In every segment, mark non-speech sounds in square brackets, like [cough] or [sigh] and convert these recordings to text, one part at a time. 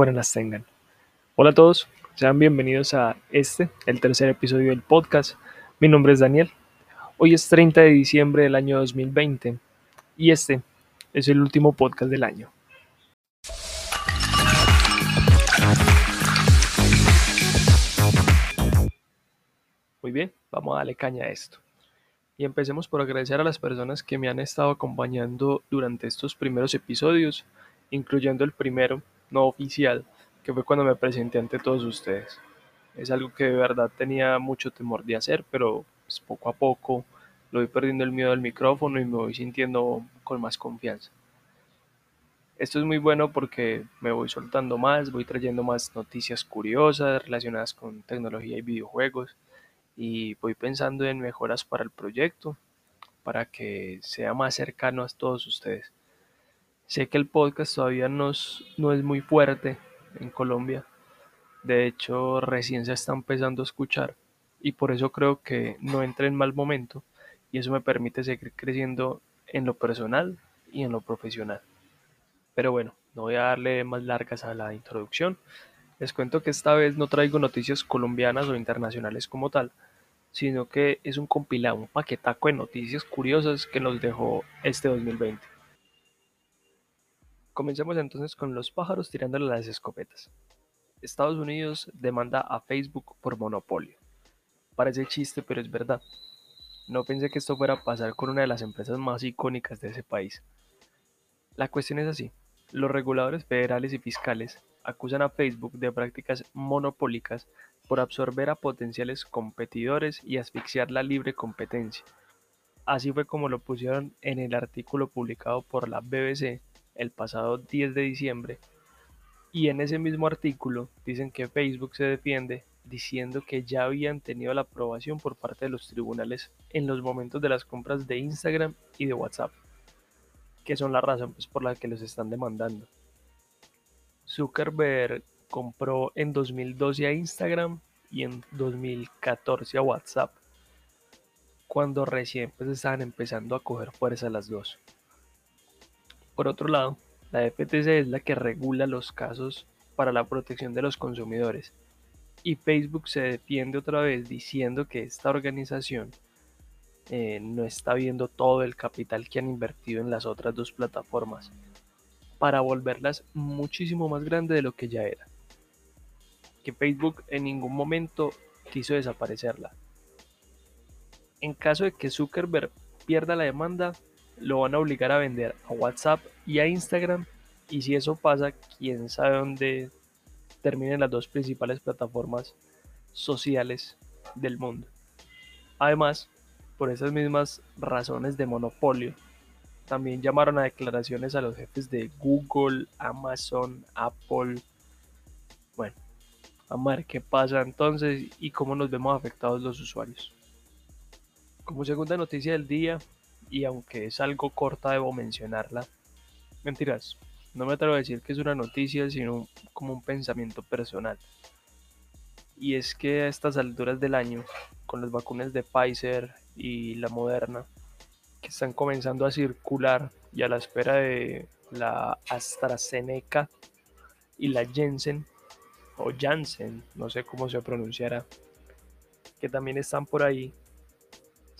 buenas las tengan. Hola a todos, sean bienvenidos a este, el tercer episodio del podcast. Mi nombre es Daniel. Hoy es 30 de diciembre del año 2020 y este es el último podcast del año. Muy bien, vamos a darle caña a esto. Y empecemos por agradecer a las personas que me han estado acompañando durante estos primeros episodios, incluyendo el primero, no oficial, que fue cuando me presenté ante todos ustedes. Es algo que de verdad tenía mucho temor de hacer, pero pues, poco a poco lo voy perdiendo el miedo al micrófono y me voy sintiendo con más confianza. Esto es muy bueno porque me voy soltando más, voy trayendo más noticias curiosas relacionadas con tecnología y videojuegos y voy pensando en mejoras para el proyecto para que sea más cercano a todos ustedes. Sé que el podcast todavía no es, no es muy fuerte en Colombia, de hecho recién se está empezando a escuchar y por eso creo que no entra en mal momento y eso me permite seguir creciendo en lo personal y en lo profesional. Pero bueno, no voy a darle más largas a la introducción. Les cuento que esta vez no traigo noticias colombianas o internacionales como tal, sino que es un compilado, un paquetaco de noticias curiosas que nos dejó este 2020. Comencemos entonces con los pájaros tirándole las escopetas. Estados Unidos demanda a Facebook por monopolio. Parece chiste, pero es verdad. No pensé que esto fuera a pasar con una de las empresas más icónicas de ese país. La cuestión es así. Los reguladores federales y fiscales acusan a Facebook de prácticas monopólicas por absorber a potenciales competidores y asfixiar la libre competencia. Así fue como lo pusieron en el artículo publicado por la BBC el pasado 10 de diciembre, y en ese mismo artículo dicen que Facebook se defiende diciendo que ya habían tenido la aprobación por parte de los tribunales en los momentos de las compras de Instagram y de WhatsApp, que son la razón pues, por la que los están demandando. Zuckerberg compró en 2012 a Instagram y en 2014 a WhatsApp, cuando recién pues estaban empezando a coger fuerza las dos. Por otro lado, la FTC es la que regula los casos para la protección de los consumidores y Facebook se defiende otra vez diciendo que esta organización eh, no está viendo todo el capital que han invertido en las otras dos plataformas para volverlas muchísimo más grande de lo que ya era que Facebook en ningún momento quiso desaparecerla. En caso de que Zuckerberg pierda la demanda, lo van a obligar a vender a WhatsApp y a Instagram y si eso pasa, quién sabe dónde terminen las dos principales plataformas sociales del mundo. Además, por esas mismas razones de monopolio, también llamaron a declaraciones a los jefes de Google, Amazon, Apple. Bueno, a ver qué pasa entonces y cómo nos vemos afectados los usuarios. Como segunda noticia del día, y aunque es algo corta debo mencionarla, mentiras, no me atrevo a decir que es una noticia, sino como un pensamiento personal. Y es que a estas alturas del año, con las vacunas de Pfizer y la Moderna, que están comenzando a circular y a la espera de la AstraZeneca y la Jensen, o Janssen, no sé cómo se pronunciará, que también están por ahí,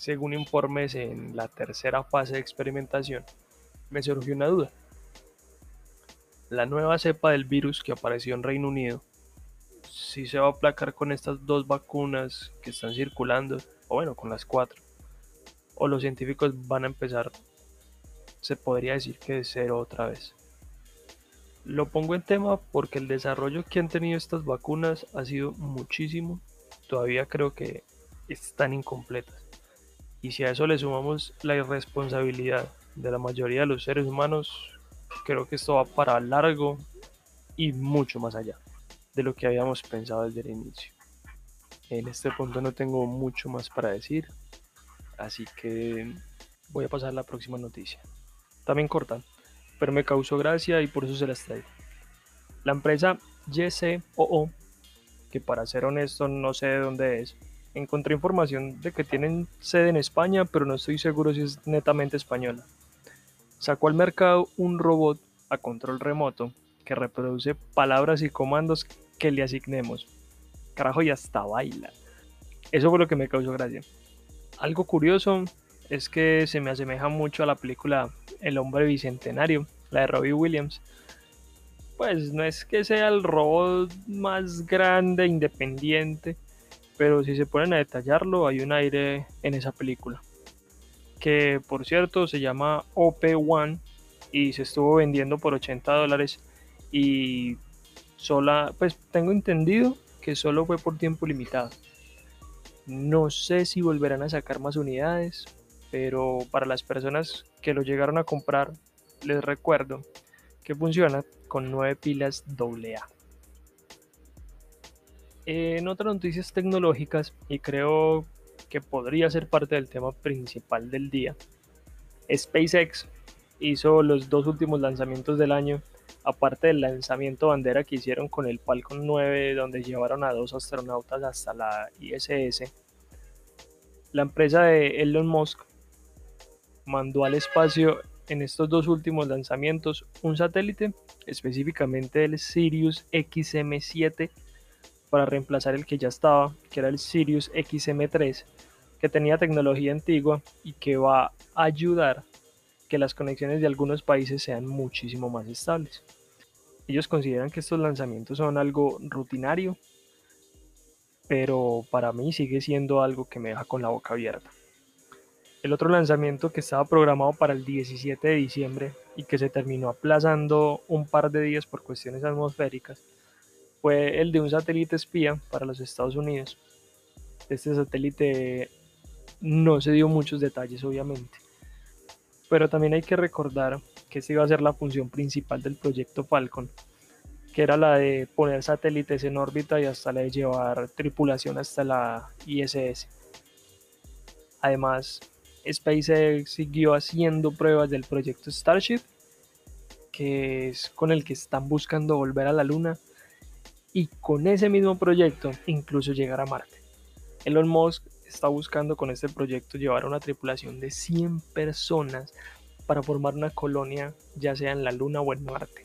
según informes en la tercera fase de experimentación, me surgió una duda. La nueva cepa del virus que apareció en Reino Unido, si se va a aplacar con estas dos vacunas que están circulando, o bueno, con las cuatro, o los científicos van a empezar, se podría decir que de cero otra vez. Lo pongo en tema porque el desarrollo que han tenido estas vacunas ha sido muchísimo. Todavía creo que están incompletas. Y si a eso le sumamos la irresponsabilidad de la mayoría de los seres humanos, creo que esto va para largo y mucho más allá de lo que habíamos pensado desde el inicio. En este punto no tengo mucho más para decir, así que voy a pasar a la próxima noticia. También corta, pero me causó gracia y por eso se las traigo. La empresa YCOO, que para ser honesto no sé de dónde es, encontré información de que tienen sede en España, pero no estoy seguro si es netamente española. Sacó al mercado un robot a control remoto que reproduce palabras y comandos que le asignemos. Carajo, y hasta baila. Eso fue lo que me causó gracia. Algo curioso es que se me asemeja mucho a la película El hombre bicentenario, la de Robbie Williams. Pues no es que sea el robot más grande, independiente, pero si se ponen a detallarlo, hay un aire en esa película. Que por cierto se llama OP1 y se estuvo vendiendo por 80 dólares y sola, pues tengo entendido que solo fue por tiempo limitado. No sé si volverán a sacar más unidades, pero para las personas que lo llegaron a comprar, les recuerdo que funciona con 9 pilas AA. En otras noticias tecnológicas, y creo que podría ser parte del tema principal del día, SpaceX hizo los dos últimos lanzamientos del año, aparte del lanzamiento bandera que hicieron con el Falcon 9, donde llevaron a dos astronautas hasta la ISS. La empresa de Elon Musk mandó al espacio en estos dos últimos lanzamientos un satélite, específicamente el Sirius XM7, para reemplazar el que ya estaba, que era el Sirius XM3, que tenía tecnología antigua y que va a ayudar que las conexiones de algunos países sean muchísimo más estables. Ellos consideran que estos lanzamientos son algo rutinario, pero para mí sigue siendo algo que me deja con la boca abierta. El otro lanzamiento que estaba programado para el 17 de diciembre y que se terminó aplazando un par de días por cuestiones atmosféricas fue el de un satélite espía para los Estados Unidos. Este satélite no se dio muchos detalles obviamente, pero también hay que recordar que esta iba a ser la función principal del proyecto Falcon, que era la de poner satélites en órbita y hasta la de llevar tripulación hasta la ISS. Además, SpaceX siguió haciendo pruebas del proyecto Starship, que es con el que están buscando volver a la Luna, y con ese mismo proyecto incluso llegar a Marte. Elon Musk está buscando con este proyecto llevar a una tripulación de 100 personas para formar una colonia ya sea en la Luna o en Marte.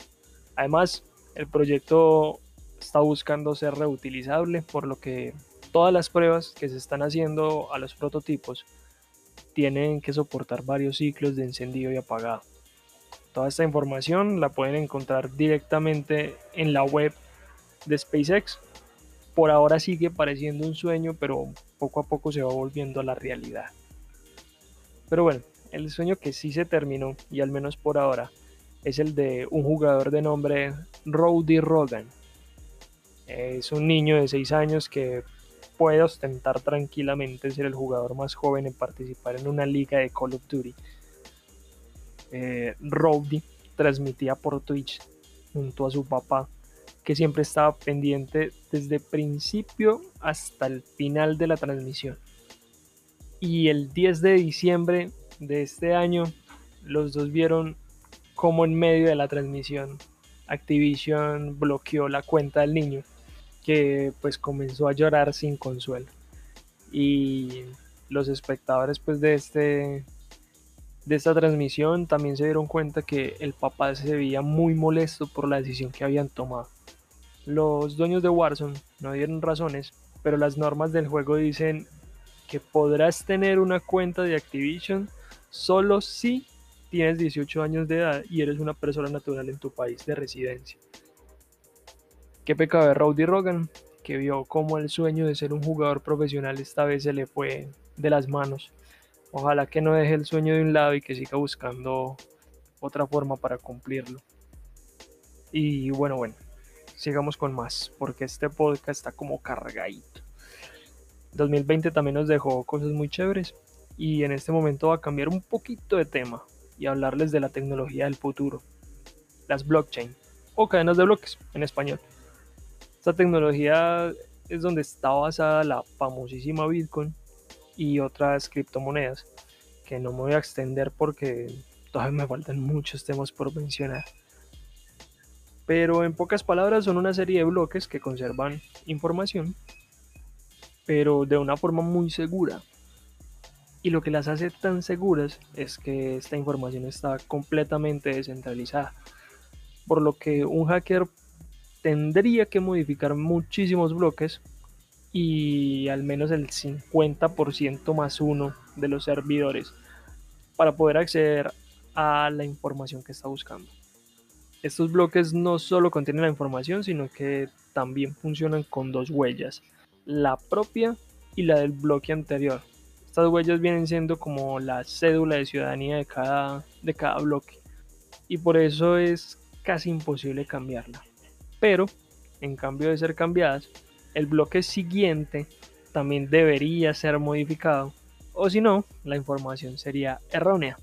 Además, el proyecto está buscando ser reutilizable, por lo que todas las pruebas que se están haciendo a los prototipos tienen que soportar varios ciclos de encendido y apagado. Toda esta información la pueden encontrar directamente en la web de SpaceX por ahora sigue pareciendo un sueño, pero poco a poco se va volviendo a la realidad. Pero bueno, el sueño que sí se terminó, y al menos por ahora, es el de un jugador de nombre Rowdy Rogan. Es un niño de 6 años que puede ostentar tranquilamente ser el jugador más joven en participar en una liga de Call of Duty. Eh, Rowdy transmitía por Twitch junto a su papá que siempre estaba pendiente desde principio hasta el final de la transmisión. Y el 10 de diciembre de este año, los dos vieron cómo en medio de la transmisión Activision bloqueó la cuenta del niño, que pues comenzó a llorar sin consuelo. Y los espectadores pues de este de esta transmisión también se dieron cuenta que el papá se veía muy molesto por la decisión que habían tomado. Los dueños de Warzone no dieron razones, pero las normas del juego dicen que podrás tener una cuenta de Activision solo si tienes 18 años de edad y eres una persona natural en tu país de residencia. Qué pecado de Rowdy Rogan, que vio cómo el sueño de ser un jugador profesional esta vez se le fue de las manos. Ojalá que no deje el sueño de un lado y que siga buscando otra forma para cumplirlo. Y bueno, bueno, sigamos con más, porque este podcast está como cargadito. 2020 también nos dejó cosas muy chéveres y en este momento va a cambiar un poquito de tema y hablarles de la tecnología del futuro, las blockchain o cadenas de bloques en español. Esta tecnología es donde está basada la famosísima Bitcoin y otras criptomonedas que no me voy a extender porque todavía me faltan muchos temas por mencionar. Pero en pocas palabras son una serie de bloques que conservan información, pero de una forma muy segura. Y lo que las hace tan seguras es que esta información está completamente descentralizada. por lo que un hacker tendría que modificar muchísimos bloques y al menos el 50% más uno de los servidores para poder acceder a la información que está buscando. Estos bloques no solo contienen la información, sino que también funcionan con dos huellas, la propia y la del bloque anterior. Estas huellas vienen siendo como la cédula de ciudadanía de cada, de cada bloque y por eso es casi imposible cambiarla. Pero, en cambio de ser cambiadas, el bloque siguiente también debería ser modificado o si no, la información sería errónea.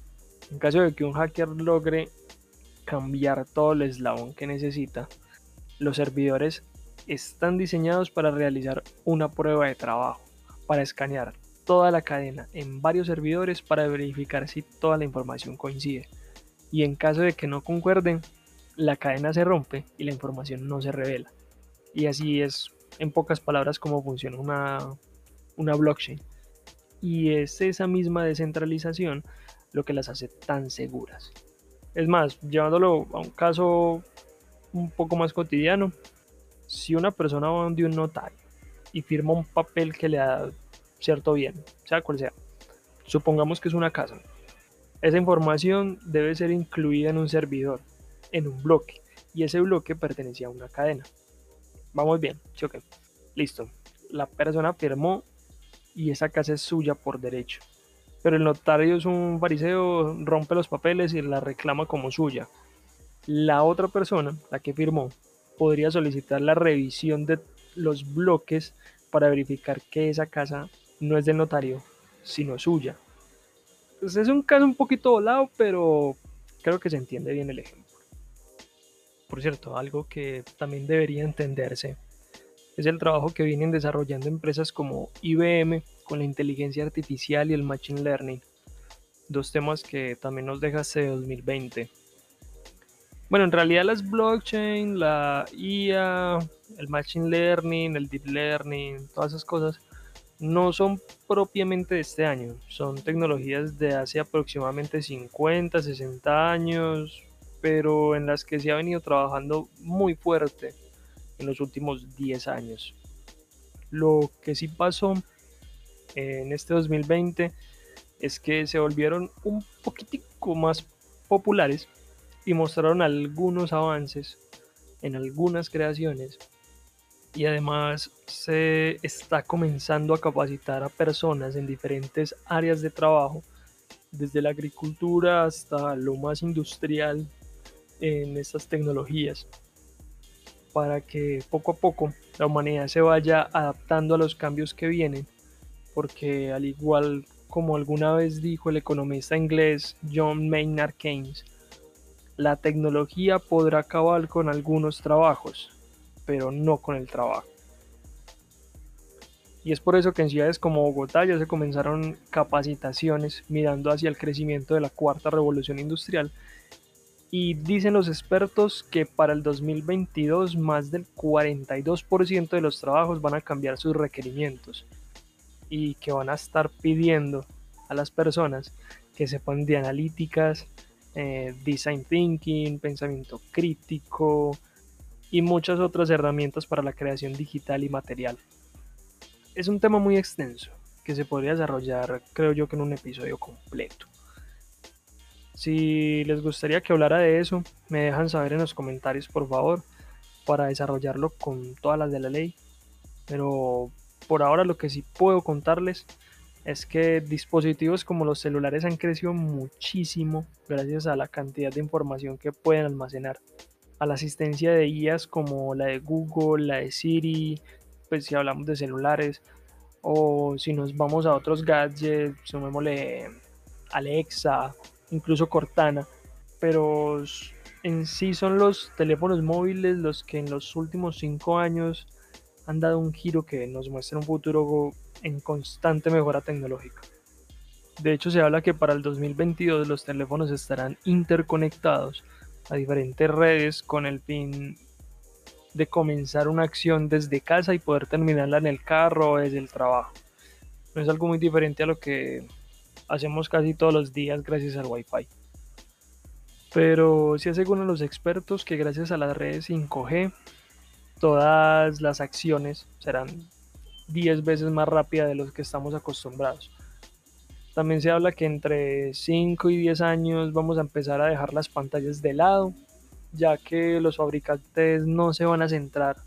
En caso de que un hacker logre cambiar todo el eslabón que necesita, los servidores están diseñados para realizar una prueba de trabajo, para escanear toda la cadena en varios servidores para verificar si toda la información coincide. Y en caso de que no concuerden, la cadena se rompe y la información no se revela. Y así es, en pocas palabras, cómo funciona una, una blockchain y es esa misma descentralización lo que las hace tan seguras. Es más, llevándolo a un caso un poco más cotidiano, si una persona va donde un notario y firma un papel que le da cierto bien, sea cual sea, supongamos que es una casa, esa información debe ser incluida en un servidor, en un bloque, y ese bloque pertenecía a una cadena. Vamos bien, ¿sí Listo. La persona firmó y esa casa es suya por derecho. Pero el notario es un fariseo, rompe los papeles y la reclama como suya. La otra persona, la que firmó, podría solicitar la revisión de los bloques para verificar que esa casa no es del notario, sino suya. Pues es un caso un poquito volado, pero creo que se entiende bien el ejemplo. Por cierto, algo que también debería entenderse es el trabajo que vienen desarrollando empresas como IBM con la inteligencia artificial y el machine learning, dos temas que también nos deja este 2020. Bueno, en realidad las blockchain, la IA, el machine learning, el deep learning, todas esas cosas no son propiamente de este año, son tecnologías de hace aproximadamente 50, 60 años, pero en las que se ha venido trabajando muy fuerte en los últimos 10 años. Lo que sí pasó en este 2020 es que se volvieron un poquitico más populares y mostraron algunos avances en algunas creaciones. Y además se está comenzando a capacitar a personas en diferentes áreas de trabajo desde la agricultura hasta lo más industrial en estas tecnologías para que poco a poco la humanidad se vaya adaptando a los cambios que vienen, porque al igual como alguna vez dijo el economista inglés John Maynard Keynes, la tecnología podrá acabar con algunos trabajos, pero no con el trabajo. Y es por eso que en ciudades como Bogotá ya se comenzaron capacitaciones mirando hacia el crecimiento de la cuarta revolución industrial y dicen los expertos que para el 2022 más del 42% de los trabajos van a cambiar sus requerimientos y que van a estar pidiendo a las personas que sepan de analíticas, eh, design thinking, pensamiento crítico y muchas otras herramientas para la creación digital y material. Es un tema muy extenso que se podría desarrollar creo yo que en un episodio completo. Si les gustaría que hablara de eso, me dejan saber en los comentarios, por favor, para desarrollarlo con todas las de la ley. Pero por ahora lo que sí puedo contarles es que dispositivos como los celulares han crecido muchísimo gracias a la cantidad de información que pueden almacenar. A la asistencia de IAs como la de Google, la de Siri, pues si hablamos de celulares, o si nos vamos a otros gadgets, sumémosle Alexa incluso Cortana, pero en sí son los teléfonos móviles los que en los últimos cinco años han dado un giro que nos muestra un futuro en constante mejora tecnológica. De hecho, se habla que para el 2022 los teléfonos estarán interconectados a diferentes redes con el fin de comenzar una acción desde casa y poder terminarla en el carro o desde el trabajo. No es algo muy diferente a lo que hacemos casi todos los días gracias al Wi-Fi. Pero sí aseguran los expertos que gracias a las redes 5G, todas las acciones serán 10 veces más rápidas de los que estamos acostumbrados. También se habla que entre 5 y 10 años vamos a empezar a dejar las pantallas de lado, ya que los fabricantes no se van a centrar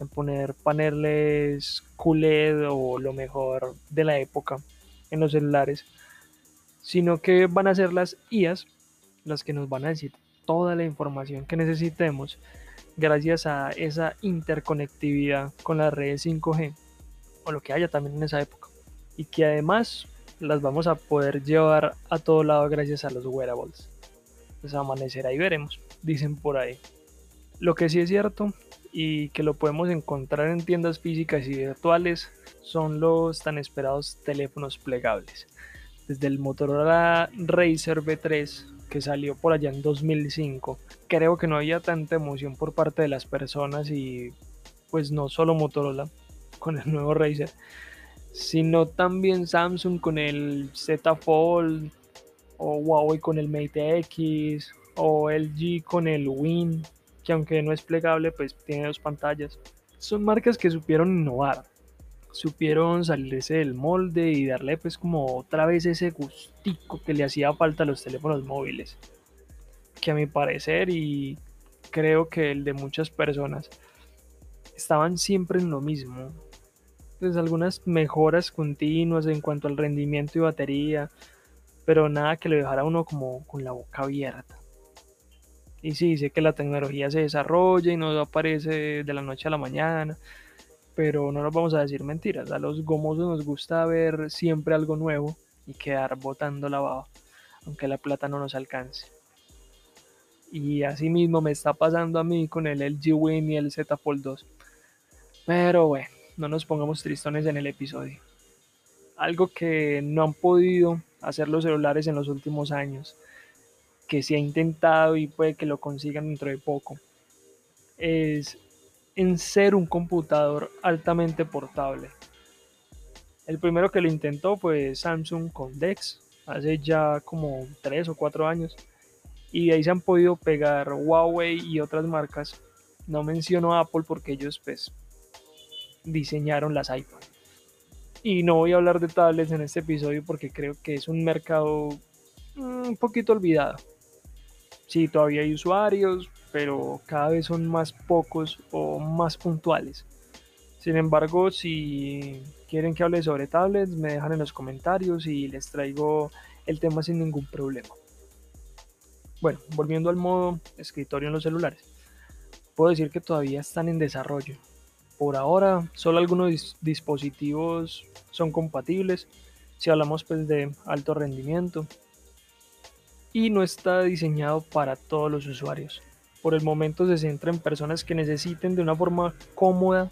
en poner paneles QLED o lo mejor de la época en los celulares, sino que van a ser las IAS las que nos van a decir toda la información que necesitemos gracias a esa interconectividad con las redes 5G o lo que haya también en esa época y que además las vamos a poder llevar a todo lado gracias a los wearables. Pues amanecerá y veremos, dicen por ahí. Lo que sí es cierto y que lo podemos encontrar en tiendas físicas y virtuales son los tan esperados teléfonos plegables. Desde el Motorola Razer V3 que salió por allá en 2005, creo que no había tanta emoción por parte de las personas y pues no solo Motorola [laughs] con el nuevo Razer, sino también Samsung con el Z Fold o Huawei con el Mate X o LG con el Win, que aunque no es plegable, pues tiene dos pantallas. Son marcas que supieron innovar, supieron salirse del molde y darle pues como otra vez ese gustico que le hacía falta a los teléfonos móviles. Que a mi parecer y creo que el de muchas personas estaban siempre en lo mismo. Pues algunas mejoras continuas en cuanto al rendimiento y batería, pero nada que le dejara uno como con la boca abierta. Y sí, sé que la tecnología se desarrolla y no aparece de la noche a la mañana, pero no nos vamos a decir mentiras. A los gomosos nos gusta ver siempre algo nuevo y quedar botando la baba, aunque la plata no nos alcance. Y así mismo me está pasando a mí con el LG Win y el Z Fold 2. Pero bueno, no nos pongamos tristones en el episodio. Algo que no han podido hacer los celulares en los últimos años, que se ha intentado y puede que lo consigan dentro de poco, es en ser un computador altamente portable. El primero que lo intentó fue Samsung con DeX, hace ya como 3 o 4 años, y ahí se han podido pegar Huawei y otras marcas. No menciono Apple porque ellos pues diseñaron las iPhone. Y no voy a hablar de tablets en este episodio porque creo que es un mercado mm, un poquito olvidado. Sí, todavía hay usuarios, pero cada vez son más pocos o más puntuales. Sin embargo, si quieren que hable sobre tablets, me dejan en los comentarios y les traigo el tema sin ningún problema. Bueno, volviendo al modo escritorio en los celulares, puedo decir que todavía están en desarrollo. Por ahora, solo algunos dispositivos son compatibles, si hablamos pues de alto rendimiento, y no está diseñado para todos los usuarios por el momento se centra en personas que necesiten de una forma cómoda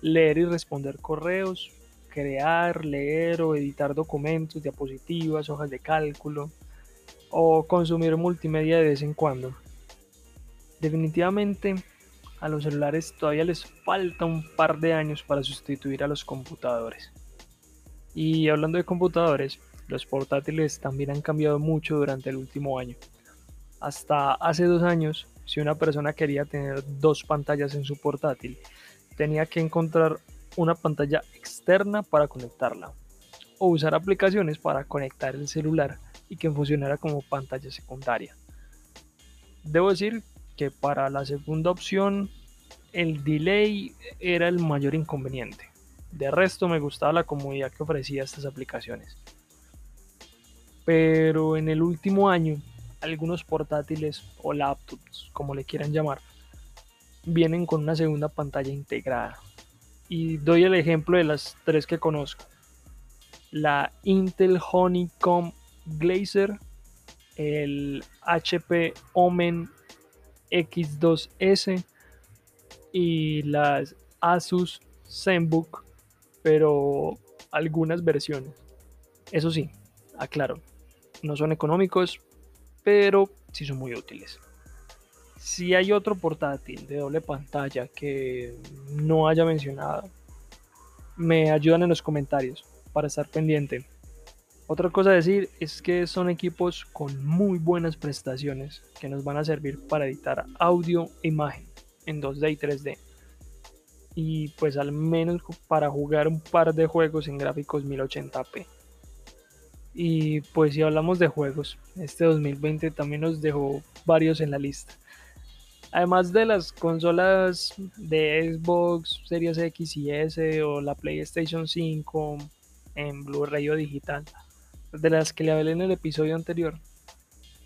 leer y responder correos, crear, leer o editar documentos, diapositivas, hojas de cálculo o consumir multimedia de vez en cuando. Definitivamente a los celulares todavía les falta un par de años para sustituir a los computadores. Y hablando de computadores, los portátiles también han cambiado mucho durante el último año. Hasta hace dos años si una persona quería tener dos pantallas en su portátil, tenía que encontrar una pantalla externa para conectarla o usar aplicaciones para conectar el celular y que funcionara como pantalla secundaria. Debo decir que para la segunda opción el delay era el mayor inconveniente. De resto me gustaba la comodidad que ofrecía estas aplicaciones. Pero en el último año algunos portátiles o laptops, como le quieran llamar, vienen con una segunda pantalla integrada. Y doy el ejemplo de las tres que conozco. La Intel Honeycomb Glazer, el HP Omen X2S y las Asus ZenBook, pero algunas versiones. Eso sí, aclaro, no son económicos, pero sí son muy útiles. Si hay otro portátil de doble pantalla que no haya mencionado, me ayudan en los comentarios para estar pendiente. Otra cosa a decir es que son equipos con muy buenas prestaciones que nos van a servir para editar audio e imagen en 2D y 3D. Y pues al menos para jugar un par de juegos en gráficos 1080p. Y pues si hablamos de juegos, este 2020 también nos dejó varios en la lista. Además de las consolas de Xbox Series X y S o la PlayStation 5 en Blu-ray o digital, de las que le hablé en el episodio anterior,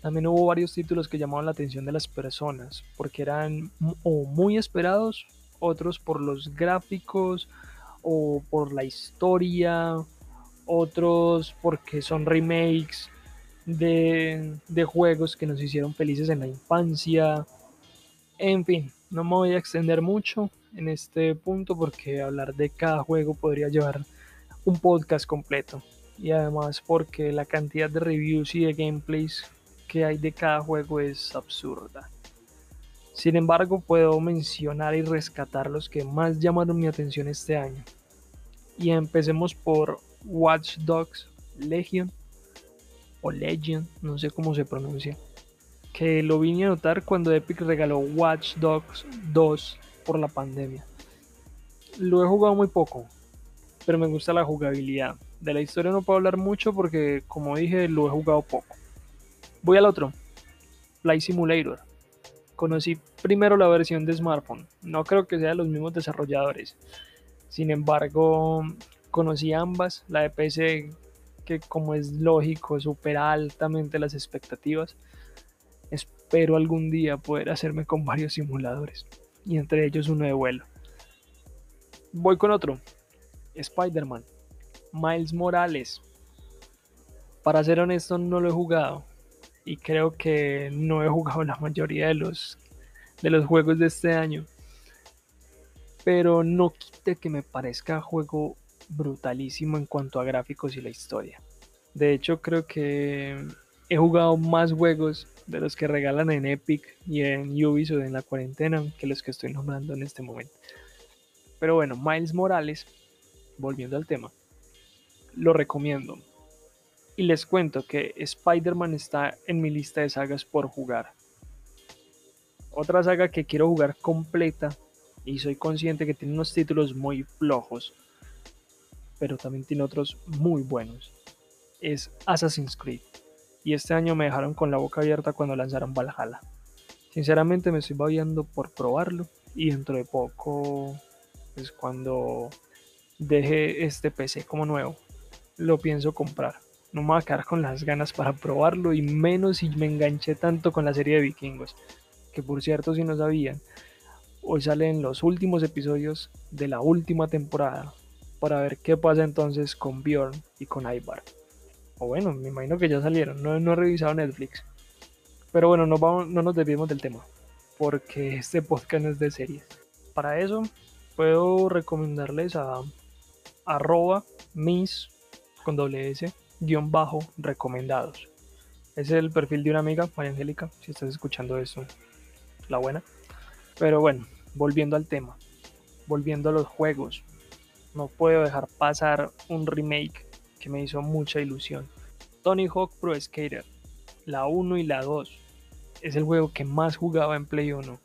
también hubo varios títulos que llamaban la atención de las personas, porque eran o muy esperados, otros por los gráficos o por la historia, otros porque son remakes de, de juegos que nos hicieron felices en la infancia en fin, no me voy a extender mucho en este punto porque hablar de cada juego podría llevar un podcast completo. Y además porque la cantidad de reviews y de gameplays que hay de cada juego es absurda. Sin embargo, puedo mencionar y rescatar los que más llamaron mi atención este año. Y empecemos por Watch Dogs Legion o Legion, no sé cómo se pronuncia que lo vine a notar cuando Epic regaló Watch Dogs 2 por la pandemia. Lo he jugado muy poco, pero me gusta la jugabilidad. De la historia no puedo hablar mucho porque, como dije, lo he jugado poco. Voy al otro, Flight Simulator. Conocí primero la versión de smartphone, no creo que sea de los mismos desarrolladores. Sin embargo, conocí ambas, la de PC que como es lógico supera altamente las expectativas Espero algún día poder hacerme con varios simuladores, y entre ellos uno de vuelo. Voy con otro, Spider-Man, Miles Morales. Para ser honesto, no lo he jugado, y creo que no he jugado la mayoría de los, de los juegos de este año. Pero no quite que me parezca juego brutalísimo en cuanto a gráficos y la historia. De hecho, creo que he jugado más juegos de los que regalan en Epic y en Ubisoft en la cuarentena que los que estoy nombrando en este momento. Pero bueno, Miles Morales, volviendo al tema, lo recomiendo. Y les cuento que Spider-Man está en mi lista de sagas por jugar. Otra saga que quiero jugar completa y soy consciente que tiene unos títulos muy flojos, pero también tiene otros muy buenos, es Assassin's Creed y este año me dejaron con la boca abierta cuando lanzaron Valhalla. Sinceramente me estoy babiando por probarlo y dentro de poco, pues cuando deje este PC como nuevo, lo pienso comprar. No me voy a quedar con las ganas para probarlo y menos si me enganché tanto con la serie de vikingos. Que por cierto, si no sabían, hoy salen los últimos episodios de la última temporada para ver qué pasa entonces con Bjorn y con Ivar. O bueno, me imagino que ya salieron. No, no he revisado Netflix. Pero bueno, no, vamos, no nos desviemos del tema. Porque [laughs] este podcast no es de series. Para eso, puedo recomendarles a arroba mis con doble s guion bajo recomendados. Es el perfil de una amiga, María Angélica, si estás escuchando eso, la buena. Pero bueno, volviendo al tema, volviendo a los juegos, no puedo dejar pasar un remake que me hizo mucha ilusión. Tony Hawk Pro Skater, la 1 y la 2. Es el juego que más jugaba en Play 1.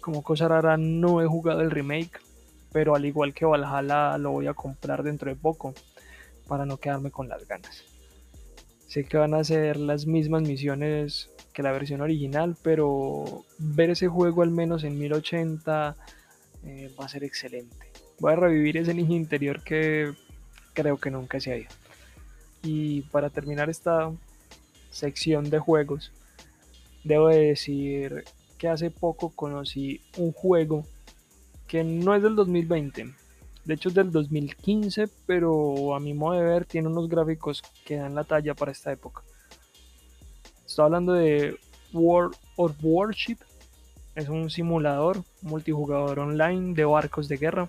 Como cosa rara no he jugado el remake, pero al igual que Valhalla lo voy a comprar dentro de poco para no quedarme con las ganas. Sé que van a ser las mismas misiones que la versión original, pero ver ese juego al menos en 1080 eh, va a ser excelente. Voy a revivir ese niño interior que creo que nunca se ha ido. Y para terminar esta sección de juegos, debo decir que hace poco conocí un juego que no es del 2020, de hecho es del 2015, pero a mi modo de ver tiene unos gráficos que dan la talla para esta época. Estoy hablando de World of Warship, es un simulador multijugador online de barcos de guerra.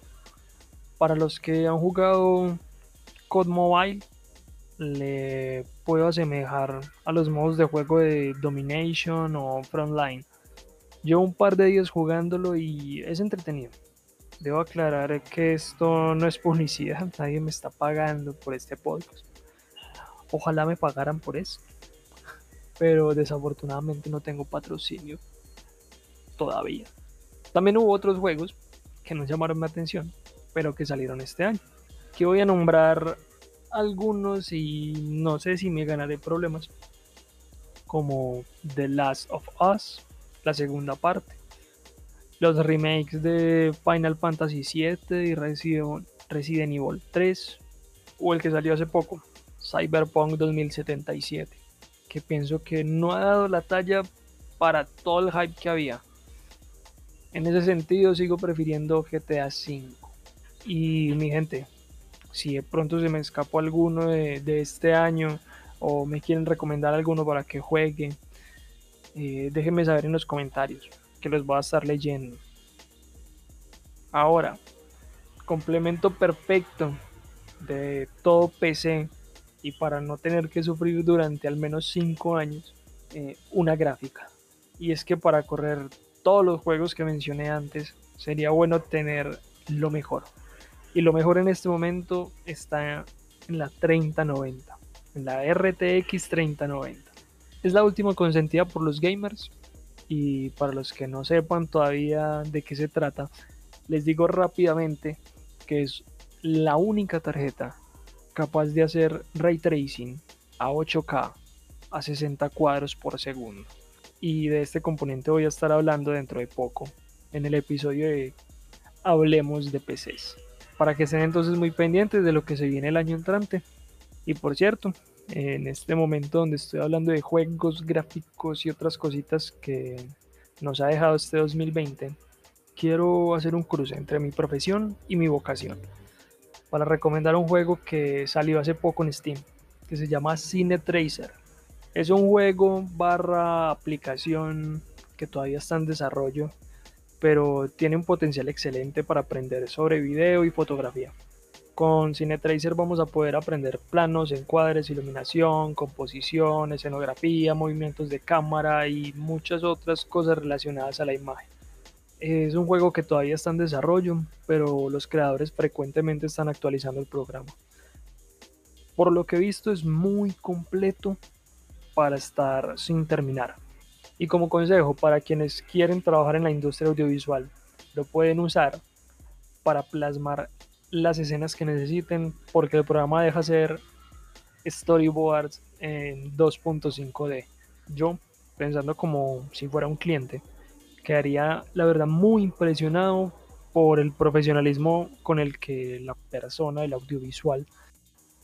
Para los que han jugado COD Mobile, le puedo asemejar a los modos de juego de Domination o Frontline. Llevo un par de días jugándolo y es entretenido. Debo aclarar que esto no es [laughs] publicidad, nadie me está pagando por este podcast. Ojalá me pagaran por eso. Pero desafortunadamente no tengo patrocinio todavía. También hubo otros juegos que no llamaron mi atención, pero que salieron este año. Que voy a nombrar algunos y no sé si me ganaré problemas. Como The Last of Us, la segunda parte. Los remakes de Final Fantasy VII y Resident, Evil 3. O el que salió hace poco, Cyberpunk 2077. Que pienso que no ha dado la talla para todo el hype que había. En ese sentido sigo prefiriendo GTA V. Y mi gente, si de pronto se me escapó alguno de, este año o me quieren recomendar alguno para que juegue, eh, déjenme saber en los comentarios que los voy a estar leyendo. Ahora, complemento perfecto de todo PC y para no tener que sufrir durante al menos 5 años eh, una gráfica. Y es que para correr todos los juegos que mencioné antes sería bueno tener lo mejor. Y lo mejor en este momento está en la 3090, en la RTX 3090. Es la última consentida por los gamers y para los que no sepan todavía de qué se trata, les digo rápidamente que es la única tarjeta capaz de hacer ray tracing a 8K a 60 cuadros por segundo. Y de este componente voy a estar hablando dentro de poco en el episodio de Hablemos de PCs para que estén entonces muy pendientes de lo que se viene el año entrante. Y por cierto, en este momento donde estoy hablando de juegos, gráficos y otras cositas que nos ha dejado este 2020, quiero hacer un cruce entre mi profesión y mi vocación para recomendar un juego que salió hace poco en Steam, que se llama Cine Tracer. Es un juego barra aplicación que todavía está en desarrollo pero tiene un potencial excelente para aprender sobre video y fotografía. Con CineTracer vamos a poder aprender planos, encuadres, iluminación, composición, escenografía, movimientos de cámara y muchas otras cosas relacionadas a la imagen. Es un juego que todavía está en desarrollo, pero los creadores frecuentemente están actualizando el programa. Por lo que he visto es muy completo para estar sin terminar. Y como consejo para quienes quieren trabajar en la industria audiovisual, lo pueden usar para plasmar las escenas que necesiten porque el programa deja hacer storyboards en 2.5D. Yo, pensando como si fuera un cliente, quedaría la verdad muy impresionado por el profesionalismo con el que la persona, el audiovisual,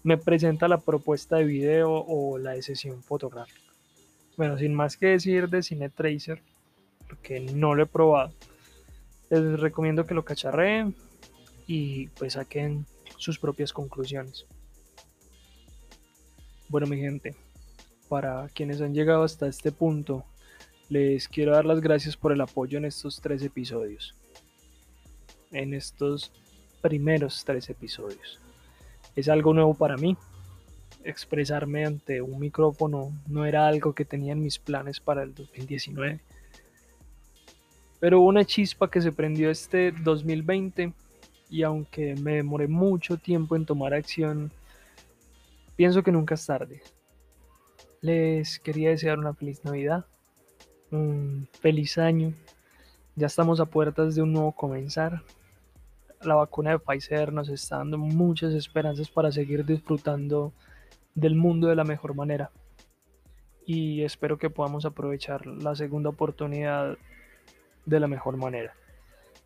me presenta la propuesta de video o la de sesión fotográfica. Bueno, sin más que decir de Cine Tracer, porque no lo he probado, les recomiendo que lo cacharreen y pues saquen sus propias conclusiones. Bueno, mi gente, para quienes han llegado hasta este punto, les quiero dar las gracias por el apoyo en estos tres episodios. En estos primeros tres episodios. Es algo nuevo para mí, expresarme ante un micrófono no era algo que tenía en mis planes para el 2019. Pero hubo una chispa que se prendió este 2020 y aunque me demoré mucho tiempo en tomar acción, pienso que nunca es tarde. Les quería desear una feliz Navidad, un feliz año. Ya estamos a puertas de un nuevo comenzar. La vacuna de Pfizer nos está dando muchas esperanzas para seguir disfrutando del mundo de la mejor manera. Y espero que podamos aprovechar la segunda oportunidad de la mejor manera.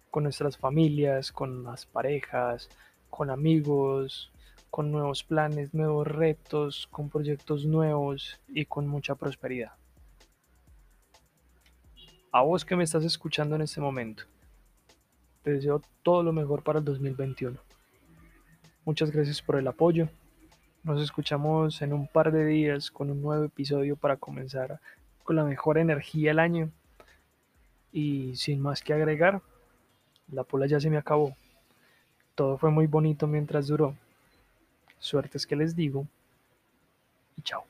Con nuestras familias, con las parejas, con amigos, con nuevos planes, nuevos retos, con proyectos nuevos y con mucha prosperidad. A vos que me estás escuchando en este momento, te deseo todo lo mejor para el 2021. Muchas gracias por el apoyo nos escuchamos en un par de días con un nuevo episodio para comenzar con la mejor energía del año. Y sin más que agregar, la pola ya se me acabó. Todo fue muy bonito mientras duró. Suerte es que les digo. Y chao.